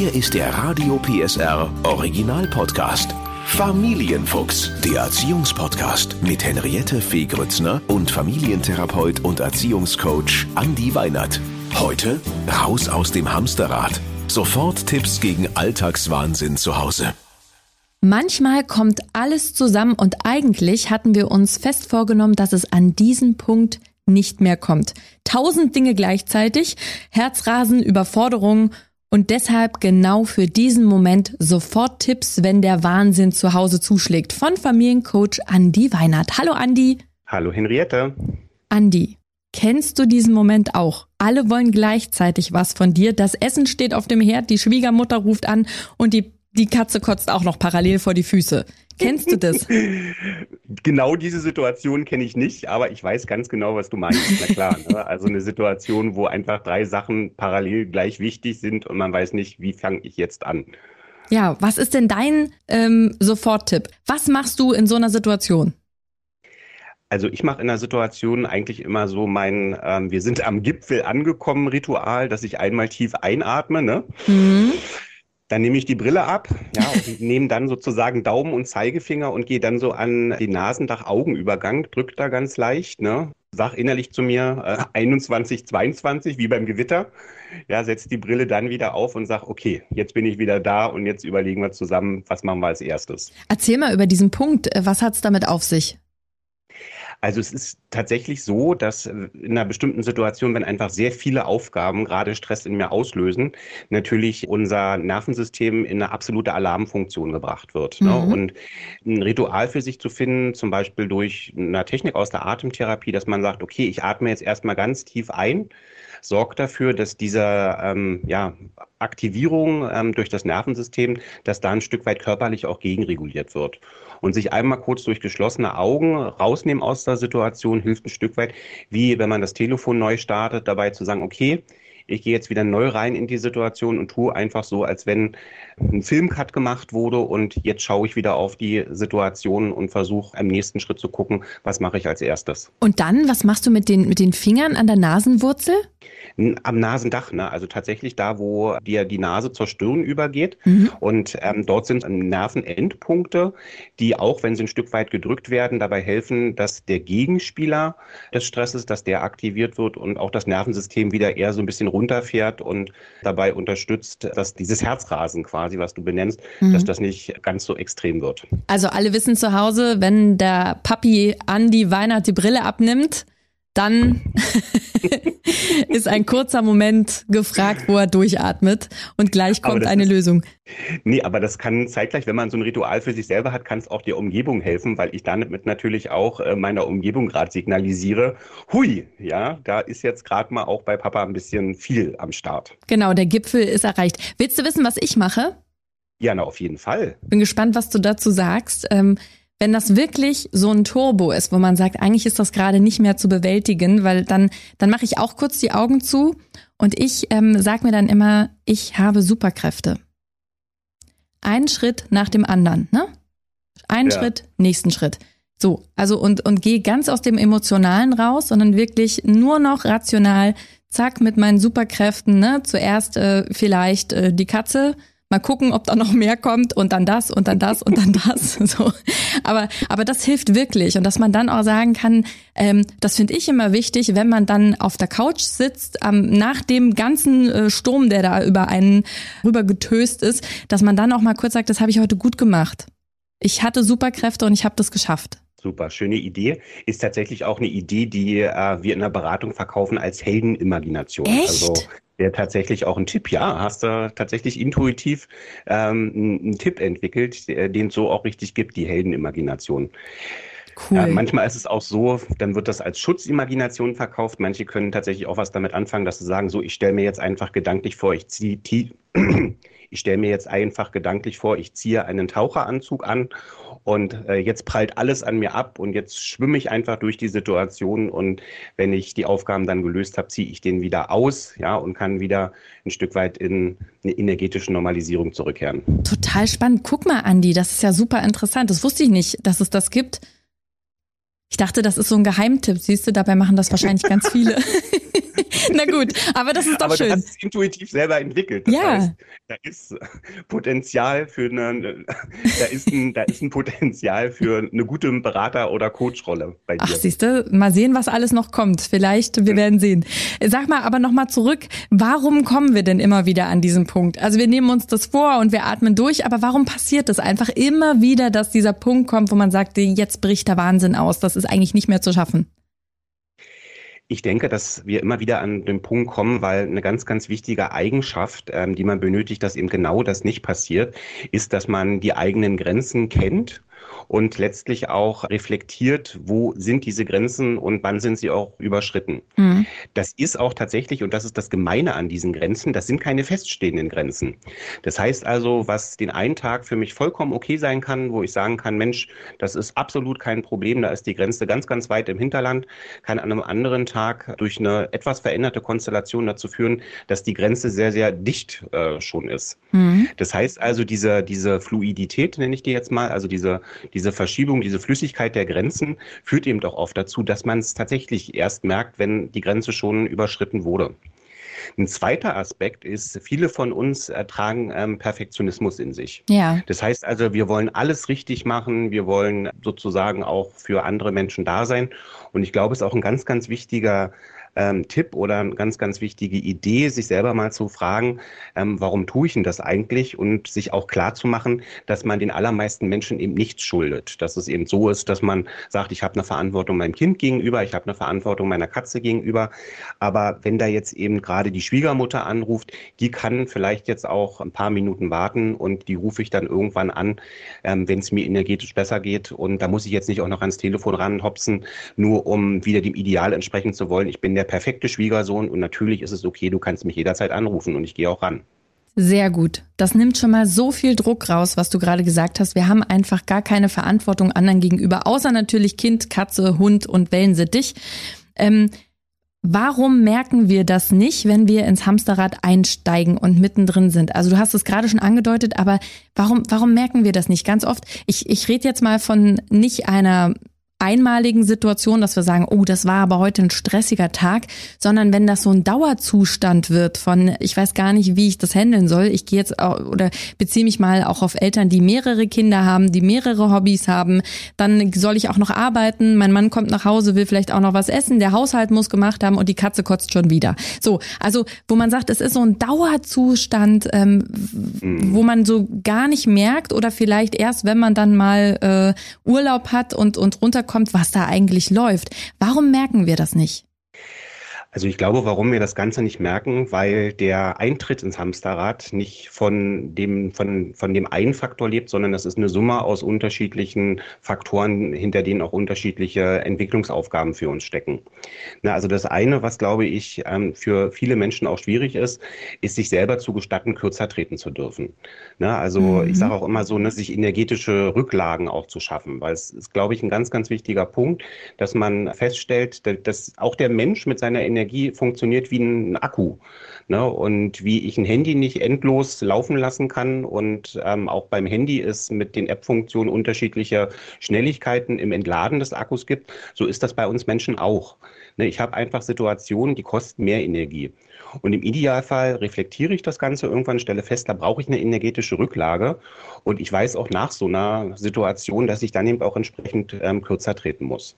Hier ist der Radio PSR Original Podcast. Familienfuchs, der Erziehungspodcast mit Henriette Fee Grützner und Familientherapeut und Erziehungscoach Andi Weinert. Heute raus aus dem Hamsterrad. Sofort Tipps gegen Alltagswahnsinn zu Hause. Manchmal kommt alles zusammen und eigentlich hatten wir uns fest vorgenommen, dass es an diesen Punkt nicht mehr kommt. Tausend Dinge gleichzeitig, Herzrasen, Überforderung und deshalb genau für diesen Moment sofort Tipps, wenn der Wahnsinn zu Hause zuschlägt. Von Familiencoach Andi Weinert. Hallo Andi. Hallo Henriette. Andi, kennst du diesen Moment auch? Alle wollen gleichzeitig was von dir. Das Essen steht auf dem Herd, die Schwiegermutter ruft an und die, die Katze kotzt auch noch parallel vor die Füße. Kennst du das? genau diese Situation kenne ich nicht, aber ich weiß ganz genau, was du meinst. Na klar. Ne? Also eine Situation, wo einfach drei Sachen parallel gleich wichtig sind und man weiß nicht, wie fange ich jetzt an. Ja, was ist denn dein ähm, Soforttipp? Was machst du in so einer Situation? Also ich mache in der Situation eigentlich immer so mein ähm, Wir sind am Gipfel angekommen Ritual, dass ich einmal tief einatme. Ne? Mhm. Dann nehme ich die Brille ab, ja, und nehme dann sozusagen Daumen und Zeigefinger und gehe dann so an den Nasendach-Augenübergang, drück da ganz leicht, ne? Sag innerlich zu mir äh, 21, 22, wie beim Gewitter. Ja, setz die Brille dann wieder auf und sag, okay, jetzt bin ich wieder da und jetzt überlegen wir zusammen, was machen wir als erstes. Erzähl mal über diesen Punkt. Was hat's damit auf sich? Also es ist tatsächlich so, dass in einer bestimmten Situation, wenn einfach sehr viele Aufgaben gerade Stress in mir auslösen, natürlich unser Nervensystem in eine absolute Alarmfunktion gebracht wird. Ne? Mhm. Ne? Und ein Ritual für sich zu finden, zum Beispiel durch eine Technik aus der Atemtherapie, dass man sagt, okay, ich atme jetzt erstmal ganz tief ein, sorgt dafür, dass diese ähm, ja, Aktivierung ähm, durch das Nervensystem, dass da ein Stück weit körperlich auch gegenreguliert wird. Und sich einmal kurz durch geschlossene Augen rausnehmen aus der Situation hilft ein Stück weit, wie wenn man das Telefon neu startet, dabei zu sagen, okay, ich gehe jetzt wieder neu rein in die Situation und tue einfach so, als wenn ein Filmcut gemacht wurde und jetzt schaue ich wieder auf die Situation und versuche im nächsten Schritt zu gucken, was mache ich als erstes. Und dann, was machst du mit den, mit den Fingern an der Nasenwurzel? Am Nasendach, ne? also tatsächlich da, wo dir die Nase zur Stirn übergeht. Mhm. Und ähm, dort sind Nervenendpunkte, die auch, wenn sie ein Stück weit gedrückt werden, dabei helfen, dass der Gegenspieler des Stresses, dass der aktiviert wird und auch das Nervensystem wieder eher so ein bisschen runterfährt und dabei unterstützt, dass dieses Herzrasen quasi, was du benennst, mhm. dass das nicht ganz so extrem wird. Also alle wissen zu Hause, wenn der Papi an die Weihnacht die Brille abnimmt, dann ist ein kurzer Moment gefragt, wo er durchatmet und gleich kommt eine ist, Lösung. Nee, aber das kann zeitgleich, wenn man so ein Ritual für sich selber hat, kann es auch der Umgebung helfen, weil ich damit natürlich auch äh, meiner Umgebung gerade signalisiere, hui, ja, da ist jetzt gerade mal auch bei Papa ein bisschen viel am Start. Genau, der Gipfel ist erreicht. Willst du wissen, was ich mache? Ja, na, auf jeden Fall. Bin gespannt, was du dazu sagst. Ähm, wenn das wirklich so ein Turbo ist, wo man sagt, eigentlich ist das gerade nicht mehr zu bewältigen, weil dann, dann mache ich auch kurz die Augen zu und ich ähm, sage mir dann immer, ich habe Superkräfte. Ein Schritt nach dem anderen, ne? Ein ja. Schritt, nächsten Schritt. So, also und, und gehe ganz aus dem Emotionalen raus, sondern wirklich nur noch rational, zack, mit meinen Superkräften, ne? Zuerst äh, vielleicht äh, die Katze, mal gucken, ob da noch mehr kommt und dann das und dann das und dann das. So. Aber, aber das hilft wirklich. Und dass man dann auch sagen kann, ähm, das finde ich immer wichtig, wenn man dann auf der Couch sitzt, ähm, nach dem ganzen äh, Sturm, der da über einen rüber getöst ist, dass man dann auch mal kurz sagt, das habe ich heute gut gemacht. Ich hatte Superkräfte und ich habe das geschafft. Super, schöne Idee. Ist tatsächlich auch eine Idee, die äh, wir in der Beratung verkaufen als Heldenimagination. Echt? Also wäre tatsächlich auch ein Tipp. Ja, hast du tatsächlich intuitiv ähm, einen Tipp entwickelt, den es so auch richtig gibt, die Heldenimagination. Cool. Ja, manchmal ist es auch so, dann wird das als Schutzimagination verkauft. Manche können tatsächlich auch was damit anfangen, dass sie sagen, so, ich stelle mir jetzt einfach gedanklich vor, ich ziehe ich stelle mir jetzt einfach gedanklich vor, ich ziehe einen Taucheranzug an und äh, jetzt prallt alles an mir ab und jetzt schwimme ich einfach durch die Situation und wenn ich die Aufgaben dann gelöst habe, ziehe ich den wieder aus, ja, und kann wieder ein Stück weit in eine energetische Normalisierung zurückkehren. Total spannend. Guck mal, Andi, das ist ja super interessant. Das wusste ich nicht, dass es das gibt. Ich dachte, das ist so ein Geheimtipp. Siehst du, dabei machen das wahrscheinlich ganz viele. Na gut, aber das ist doch aber schön. Du hast es intuitiv selber entwickelt. Das ja. Heißt, da ist Potenzial für eine, da ist ein, da ist ein Potenzial für eine gute Berater- oder Coachrolle bei dir. Ach, siehst du, mal sehen, was alles noch kommt. Vielleicht, wir werden sehen. Sag mal aber nochmal zurück, warum kommen wir denn immer wieder an diesen Punkt? Also wir nehmen uns das vor und wir atmen durch, aber warum passiert es einfach immer wieder, dass dieser Punkt kommt, wo man sagt, jetzt bricht der Wahnsinn aus, das ist eigentlich nicht mehr zu schaffen? Ich denke, dass wir immer wieder an den Punkt kommen, weil eine ganz, ganz wichtige Eigenschaft, ähm, die man benötigt, dass eben genau das nicht passiert, ist, dass man die eigenen Grenzen kennt und letztlich auch reflektiert, wo sind diese Grenzen und wann sind sie auch überschritten. Mhm. Das ist auch tatsächlich, und das ist das Gemeine an diesen Grenzen, das sind keine feststehenden Grenzen. Das heißt also, was den einen Tag für mich vollkommen okay sein kann, wo ich sagen kann, Mensch, das ist absolut kein Problem, da ist die Grenze ganz, ganz weit im Hinterland, kann an einem anderen Tag durch eine etwas veränderte Konstellation dazu führen, dass die Grenze sehr, sehr dicht äh, schon ist. Mhm. Das heißt also, diese, diese Fluidität, nenne ich die jetzt mal, also diese, diese Verschiebung, diese Flüssigkeit der Grenzen führt eben doch oft dazu, dass man es tatsächlich erst merkt, wenn die Grenze schon überschritten wurde. Ein zweiter Aspekt ist, viele von uns ertragen ähm, Perfektionismus in sich. Ja. Das heißt also, wir wollen alles richtig machen, wir wollen sozusagen auch für andere Menschen da sein. Und ich glaube, es ist auch ein ganz, ganz wichtiger ähm, Tipp oder eine ganz, ganz wichtige Idee, sich selber mal zu fragen, ähm, warum tue ich denn das eigentlich und sich auch klar zu machen, dass man den allermeisten Menschen eben nichts schuldet. Dass es eben so ist, dass man sagt, ich habe eine Verantwortung meinem Kind gegenüber, ich habe eine Verantwortung meiner Katze gegenüber. Aber wenn da jetzt eben gerade die Schwiegermutter anruft, die kann vielleicht jetzt auch ein paar Minuten warten und die rufe ich dann irgendwann an, ähm, wenn es mir energetisch besser geht. Und da muss ich jetzt nicht auch noch ans Telefon ranhopsen, nur um wieder dem Ideal entsprechen zu wollen. Ich bin der perfekte Schwiegersohn und natürlich ist es okay, du kannst mich jederzeit anrufen und ich gehe auch ran. Sehr gut. Das nimmt schon mal so viel Druck raus, was du gerade gesagt hast. Wir haben einfach gar keine Verantwortung anderen gegenüber, außer natürlich Kind, Katze, Hund und Wellensittich. Ähm, warum merken wir das nicht, wenn wir ins Hamsterrad einsteigen und mittendrin sind? Also du hast es gerade schon angedeutet, aber warum, warum merken wir das nicht? Ganz oft, ich, ich rede jetzt mal von nicht einer einmaligen Situation, dass wir sagen, oh, das war aber heute ein stressiger Tag, sondern wenn das so ein Dauerzustand wird von, ich weiß gar nicht, wie ich das handeln soll. Ich gehe jetzt oder beziehe mich mal auch auf Eltern, die mehrere Kinder haben, die mehrere Hobbys haben. Dann soll ich auch noch arbeiten. Mein Mann kommt nach Hause, will vielleicht auch noch was essen. Der Haushalt muss gemacht haben und die Katze kotzt schon wieder. So, also wo man sagt, es ist so ein Dauerzustand, ähm, mhm. wo man so gar nicht merkt oder vielleicht erst, wenn man dann mal äh, Urlaub hat und und runter mitbekommt, was da eigentlich läuft. Warum merken wir das nicht? Also ich glaube, warum wir das Ganze nicht merken, weil der Eintritt ins Hamsterrad nicht von dem, von, von dem einen Faktor lebt, sondern das ist eine Summe aus unterschiedlichen Faktoren, hinter denen auch unterschiedliche Entwicklungsaufgaben für uns stecken. Na, also das eine, was glaube ich ähm, für viele Menschen auch schwierig ist, ist sich selber zu gestatten, kürzer treten zu dürfen. Na, also mhm. ich sage auch immer so, ne, sich energetische Rücklagen auch zu schaffen, weil es ist, glaube ich, ein ganz, ganz wichtiger Punkt, dass man feststellt, dass auch der Mensch mit seiner Energie Energie funktioniert wie ein Akku. Ne? Und wie ich ein Handy nicht endlos laufen lassen kann und ähm, auch beim Handy es mit den App-Funktionen unterschiedliche Schnelligkeiten im Entladen des Akkus gibt, so ist das bei uns Menschen auch. Ne? Ich habe einfach Situationen, die kosten mehr Energie. Und im Idealfall reflektiere ich das Ganze irgendwann, stelle fest, da brauche ich eine energetische Rücklage. Und ich weiß auch nach so einer Situation, dass ich dann eben auch entsprechend ähm, kürzer treten muss.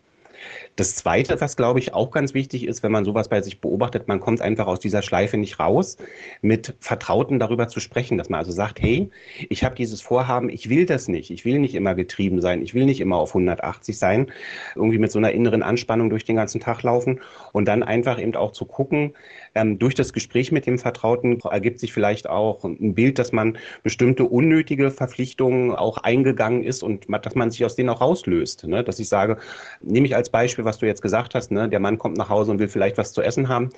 Das Zweite, was glaube ich auch ganz wichtig ist, wenn man sowas bei sich beobachtet, man kommt einfach aus dieser Schleife nicht raus, mit Vertrauten darüber zu sprechen, dass man also sagt, hey, ich habe dieses Vorhaben, ich will das nicht, ich will nicht immer getrieben sein, ich will nicht immer auf 180 sein, irgendwie mit so einer inneren Anspannung durch den ganzen Tag laufen und dann einfach eben auch zu gucken, ähm, durch das Gespräch mit dem Vertrauten ergibt sich vielleicht auch ein Bild, dass man bestimmte unnötige Verpflichtungen auch eingegangen ist und dass man sich aus denen auch rauslöst. Ne? Dass ich sage, nehme ich als Beispiel, was du jetzt gesagt hast, ne? der Mann kommt nach Hause und will vielleicht was zu essen haben.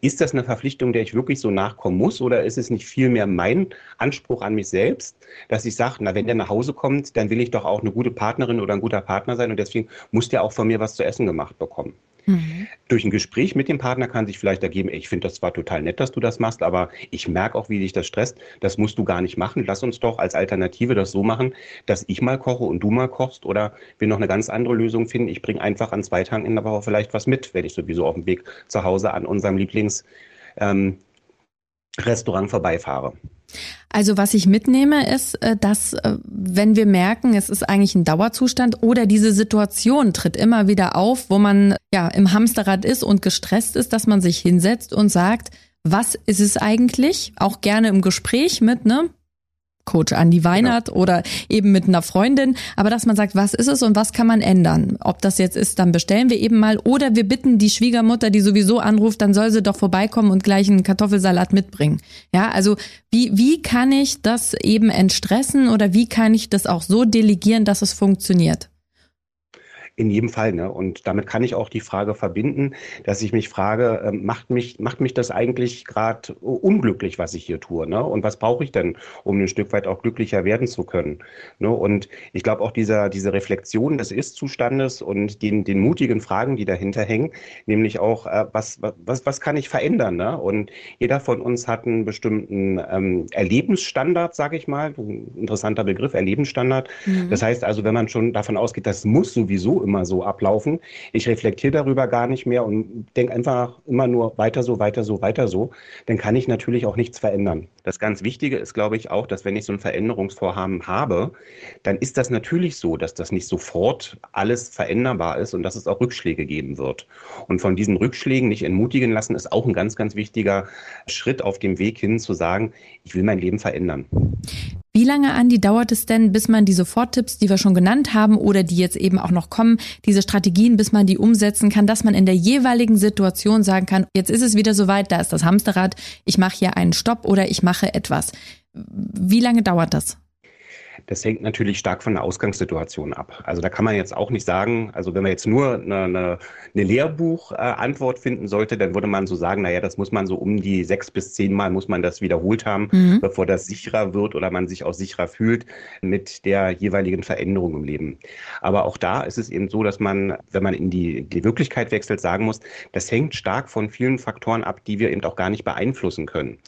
Ist das eine Verpflichtung, der ich wirklich so nachkommen muss oder ist es nicht vielmehr mein Anspruch an mich selbst, dass ich sage, na, wenn der nach Hause kommt, dann will ich doch auch eine gute Partnerin oder ein guter Partner sein und deswegen muss der auch von mir was zu essen gemacht bekommen. Mhm. Durch ein Gespräch mit dem Partner kann sich vielleicht ergeben, ich finde das zwar total nett, dass du das machst, aber ich merke auch, wie dich das stresst. Das musst du gar nicht machen. Lass uns doch als Alternative das so machen, dass ich mal koche und du mal kochst oder wir noch eine ganz andere Lösung finden. Ich bringe einfach an zwei Tagen in der Woche vielleicht was mit, wenn ich sowieso auf dem Weg zu Hause an unserem Lieblings ähm, Restaurant vorbeifahre. Also was ich mitnehme ist, äh, dass äh, wenn wir merken, es ist eigentlich ein Dauerzustand oder diese Situation tritt immer wieder auf, wo man ja im Hamsterrad ist und gestresst ist, dass man sich hinsetzt und sagt, was ist es eigentlich? Auch gerne im Gespräch mit, ne? Coach Andi Weinert genau. oder eben mit einer Freundin, aber dass man sagt, was ist es und was kann man ändern? Ob das jetzt ist, dann bestellen wir eben mal oder wir bitten die Schwiegermutter, die sowieso anruft, dann soll sie doch vorbeikommen und gleich einen Kartoffelsalat mitbringen. Ja, also wie, wie kann ich das eben entstressen oder wie kann ich das auch so delegieren, dass es funktioniert? In jedem Fall. Ne? Und damit kann ich auch die Frage verbinden, dass ich mich frage, äh, macht, mich, macht mich das eigentlich gerade unglücklich, was ich hier tue? Ne? Und was brauche ich denn, um ein Stück weit auch glücklicher werden zu können? Ne? Und ich glaube auch dieser, diese Reflexion des Ist-Zustandes und den, den mutigen Fragen, die dahinter hängen, nämlich auch, äh, was, was, was kann ich verändern? Ne? Und jeder von uns hat einen bestimmten ähm, Erlebensstandard, sage ich mal, interessanter Begriff, Erlebensstandard. Mhm. Das heißt also, wenn man schon davon ausgeht, das muss sowieso immer so ablaufen. Ich reflektiere darüber gar nicht mehr und denke einfach immer nur weiter so, weiter so, weiter so. Dann kann ich natürlich auch nichts verändern. Das ganz Wichtige ist, glaube ich, auch, dass wenn ich so ein Veränderungsvorhaben habe, dann ist das natürlich so, dass das nicht sofort alles veränderbar ist und dass es auch Rückschläge geben wird. Und von diesen Rückschlägen nicht entmutigen lassen, ist auch ein ganz, ganz wichtiger Schritt auf dem Weg hin zu sagen, ich will mein Leben verändern. Wie lange, Andi, dauert es denn, bis man die Soforttipps, die wir schon genannt haben oder die jetzt eben auch noch kommen, diese Strategien, bis man die umsetzen kann, dass man in der jeweiligen Situation sagen kann, jetzt ist es wieder soweit, da ist das Hamsterrad, ich mache hier einen Stopp oder ich mache etwas. Wie lange dauert das? Das hängt natürlich stark von der Ausgangssituation ab. Also da kann man jetzt auch nicht sagen, also wenn man jetzt nur eine, eine, eine Lehrbuchantwort finden sollte, dann würde man so sagen, naja, das muss man so um die sechs bis zehn Mal muss man das wiederholt haben, mhm. bevor das sicherer wird oder man sich auch sicherer fühlt mit der jeweiligen Veränderung im Leben. Aber auch da ist es eben so, dass man, wenn man in die, die Wirklichkeit wechselt, sagen muss, das hängt stark von vielen Faktoren ab, die wir eben auch gar nicht beeinflussen können.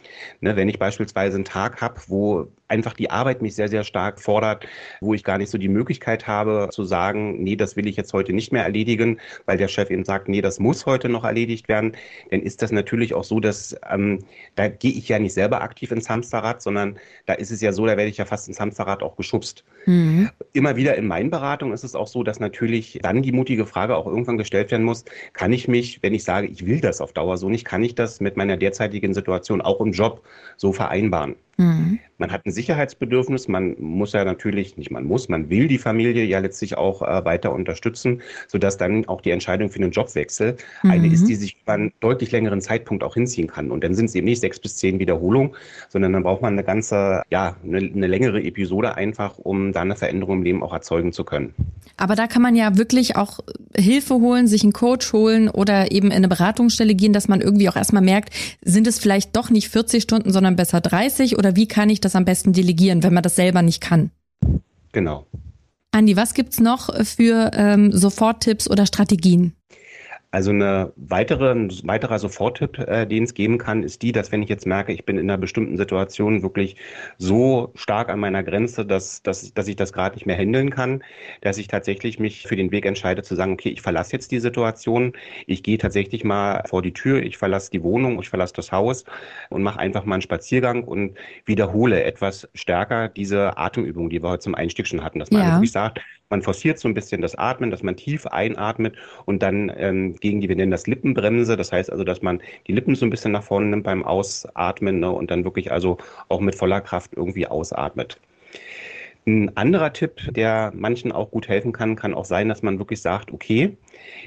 Ne, wenn ich beispielsweise einen Tag habe, wo einfach die Arbeit mich sehr, sehr stark fordert, wo ich gar nicht so die Möglichkeit habe zu sagen, nee, das will ich jetzt heute nicht mehr erledigen, weil der Chef eben sagt, nee, das muss heute noch erledigt werden, dann ist das natürlich auch so, dass ähm, da gehe ich ja nicht selber aktiv ins Hamsterrad, sondern da ist es ja so, da werde ich ja fast ins Hamsterrad auch geschubst. Mhm. Immer wieder in meinen Beratungen ist es auch so, dass natürlich dann die mutige Frage auch irgendwann gestellt werden muss, kann ich mich, wenn ich sage, ich will das auf Dauer so nicht, kann ich das mit meiner derzeitigen Situation auch im Job so vereinbaren? Mhm. Man hat ein Sicherheitsbedürfnis, man muss ja natürlich, nicht man muss, man will die Familie ja letztlich auch äh, weiter unterstützen, sodass dann auch die Entscheidung für einen Jobwechsel mhm. eine ist, die sich über einen deutlich längeren Zeitpunkt auch hinziehen kann. Und dann sind es eben nicht sechs bis zehn Wiederholungen, sondern dann braucht man eine ganze, ja, eine, eine längere Episode einfach, um da eine Veränderung im Leben auch erzeugen zu können. Aber da kann man ja wirklich auch Hilfe holen, sich einen Coach holen oder eben in eine Beratungsstelle gehen, dass man irgendwie auch erstmal merkt, sind es vielleicht doch nicht 40 Stunden, sondern besser 30 oder wie kann ich das am besten delegieren, wenn man das selber nicht kann? Genau. Andi, was gibt's noch für ähm, Soforttipps oder Strategien? Also eine weitere, ein weiterer Soforttipp, äh, den es geben kann, ist die, dass wenn ich jetzt merke, ich bin in einer bestimmten Situation wirklich so stark an meiner Grenze, dass, dass, dass ich das gerade nicht mehr handeln kann, dass ich tatsächlich mich für den Weg entscheide zu sagen, okay, ich verlasse jetzt die Situation, ich gehe tatsächlich mal vor die Tür, ich verlasse die Wohnung, ich verlasse das Haus und mache einfach mal einen Spaziergang und wiederhole etwas stärker diese Atemübung, die wir heute zum Einstieg schon hatten, dass man ja. wirklich sagt, man forciert so ein bisschen das Atmen, dass man tief einatmet und dann ähm, gegen die, wir nennen das Lippenbremse. Das heißt also, dass man die Lippen so ein bisschen nach vorne nimmt beim Ausatmen ne, und dann wirklich also auch mit voller Kraft irgendwie ausatmet. Ein anderer Tipp, der manchen auch gut helfen kann, kann auch sein, dass man wirklich sagt, okay,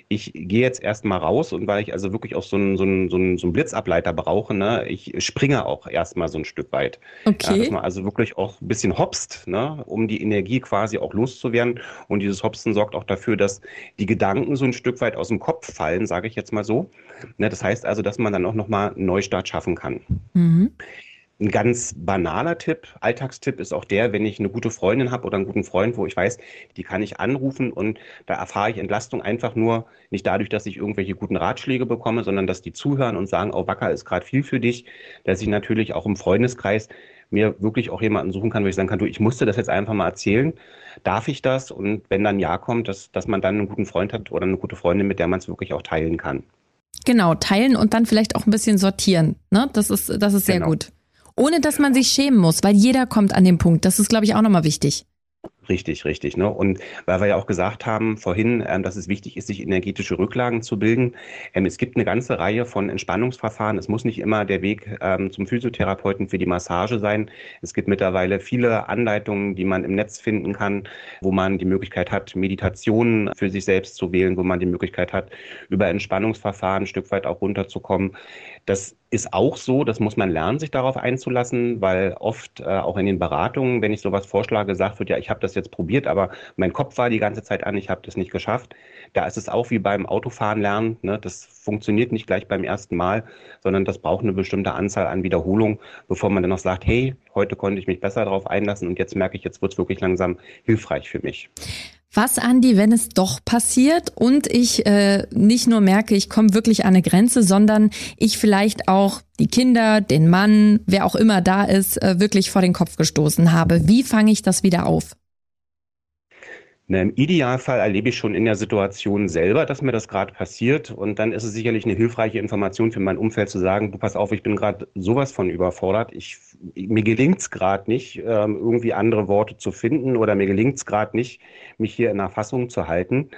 ich gehe jetzt erstmal raus und weil ich also wirklich auch so einen, so einen, so einen, Blitzableiter brauche, ne, ich springe auch erstmal so ein Stück weit. Okay. Ja, dass man also wirklich auch ein bisschen hopst, ne, um die Energie quasi auch loszuwerden. Und dieses Hopsen sorgt auch dafür, dass die Gedanken so ein Stück weit aus dem Kopf fallen, sage ich jetzt mal so. Ne, das heißt also, dass man dann auch nochmal einen Neustart schaffen kann. Mhm. Ein ganz banaler Tipp, Alltagstipp ist auch der, wenn ich eine gute Freundin habe oder einen guten Freund, wo ich weiß, die kann ich anrufen und da erfahre ich Entlastung einfach nur nicht dadurch, dass ich irgendwelche guten Ratschläge bekomme, sondern dass die zuhören und sagen, oh Wacker ist gerade viel für dich, dass ich natürlich auch im Freundeskreis mir wirklich auch jemanden suchen kann, wo ich sagen kann, du, ich musste das jetzt einfach mal erzählen. Darf ich das? Und wenn dann Ja kommt, dass, dass man dann einen guten Freund hat oder eine gute Freundin, mit der man es wirklich auch teilen kann. Genau, teilen und dann vielleicht auch ein bisschen sortieren. Ne? Das ist, das ist sehr genau. gut. Ohne dass man sich schämen muss, weil jeder kommt an den Punkt. Das ist, glaube ich, auch nochmal wichtig. Richtig, richtig. Ne? Und weil wir ja auch gesagt haben vorhin, ähm, dass es wichtig ist, sich energetische Rücklagen zu bilden. Ähm, es gibt eine ganze Reihe von Entspannungsverfahren. Es muss nicht immer der Weg ähm, zum Physiotherapeuten für die Massage sein. Es gibt mittlerweile viele Anleitungen, die man im Netz finden kann, wo man die Möglichkeit hat, Meditationen für sich selbst zu wählen, wo man die Möglichkeit hat, über Entspannungsverfahren ein Stück weit auch runterzukommen. Das ist auch so, das muss man lernen, sich darauf einzulassen, weil oft äh, auch in den Beratungen, wenn ich sowas vorschlage, gesagt wird, ja, ich habe das jetzt probiert, aber mein Kopf war die ganze Zeit an, ich habe das nicht geschafft. Da ist es auch wie beim Autofahren lernen, ne? das funktioniert nicht gleich beim ersten Mal, sondern das braucht eine bestimmte Anzahl an Wiederholungen, bevor man dann noch sagt, hey, heute konnte ich mich besser darauf einlassen und jetzt merke ich, jetzt wird es wirklich langsam hilfreich für mich. Was, Andi, wenn es doch passiert und ich äh, nicht nur merke, ich komme wirklich an eine Grenze, sondern ich vielleicht auch die Kinder, den Mann, wer auch immer da ist, äh, wirklich vor den Kopf gestoßen habe? Wie fange ich das wieder auf? Na, Im Idealfall erlebe ich schon in der Situation selber, dass mir das gerade passiert. Und dann ist es sicherlich eine hilfreiche Information für mein Umfeld zu sagen, du pass auf, ich bin gerade sowas von überfordert. Ich, mir gelingt es gerade nicht, ähm, irgendwie andere Worte zu finden oder mir gelingt es gerade nicht, mich hier in der Fassung zu halten.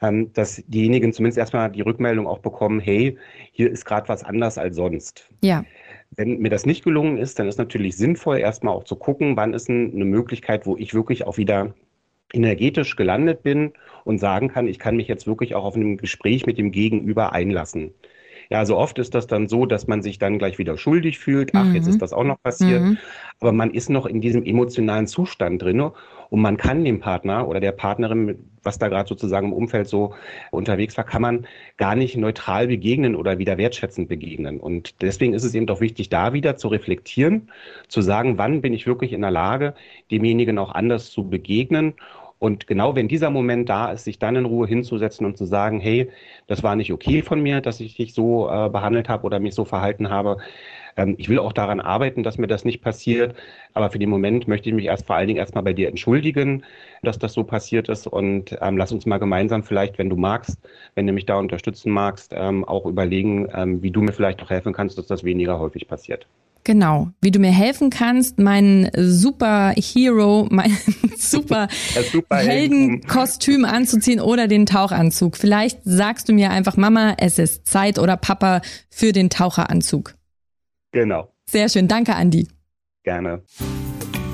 Ähm, dass diejenigen zumindest erstmal die Rückmeldung auch bekommen, hey, hier ist gerade was anders als sonst. Ja. Wenn mir das nicht gelungen ist, dann ist natürlich sinnvoll, erstmal auch zu gucken, wann ist eine Möglichkeit, wo ich wirklich auch wieder energetisch gelandet bin und sagen kann, ich kann mich jetzt wirklich auch auf einem Gespräch mit dem Gegenüber einlassen. Ja, so oft ist das dann so, dass man sich dann gleich wieder schuldig fühlt. Ach, mhm. jetzt ist das auch noch passiert. Mhm. Aber man ist noch in diesem emotionalen Zustand drin und man kann dem Partner oder der Partnerin, was da gerade sozusagen im Umfeld so unterwegs war, kann man gar nicht neutral begegnen oder wieder wertschätzend begegnen. Und deswegen ist es eben doch wichtig, da wieder zu reflektieren, zu sagen, wann bin ich wirklich in der Lage, demjenigen auch anders zu begegnen und genau wenn dieser Moment da ist, sich dann in Ruhe hinzusetzen und zu sagen, hey, das war nicht okay von mir, dass ich dich so äh, behandelt habe oder mich so verhalten habe. Ähm, ich will auch daran arbeiten, dass mir das nicht passiert. Aber für den Moment möchte ich mich erst vor allen Dingen erstmal bei dir entschuldigen, dass das so passiert ist. Und ähm, lass uns mal gemeinsam vielleicht, wenn du magst, wenn du mich da unterstützen magst, ähm, auch überlegen, ähm, wie du mir vielleicht auch helfen kannst, dass das weniger häufig passiert. Genau, wie du mir helfen kannst, meinen Super Hero, mein Super, super Heldenkostüm anzuziehen oder den Tauchanzug. Vielleicht sagst du mir einfach, Mama, es ist Zeit oder Papa für den Taucheranzug. Genau. Sehr schön, danke Andi. Gerne.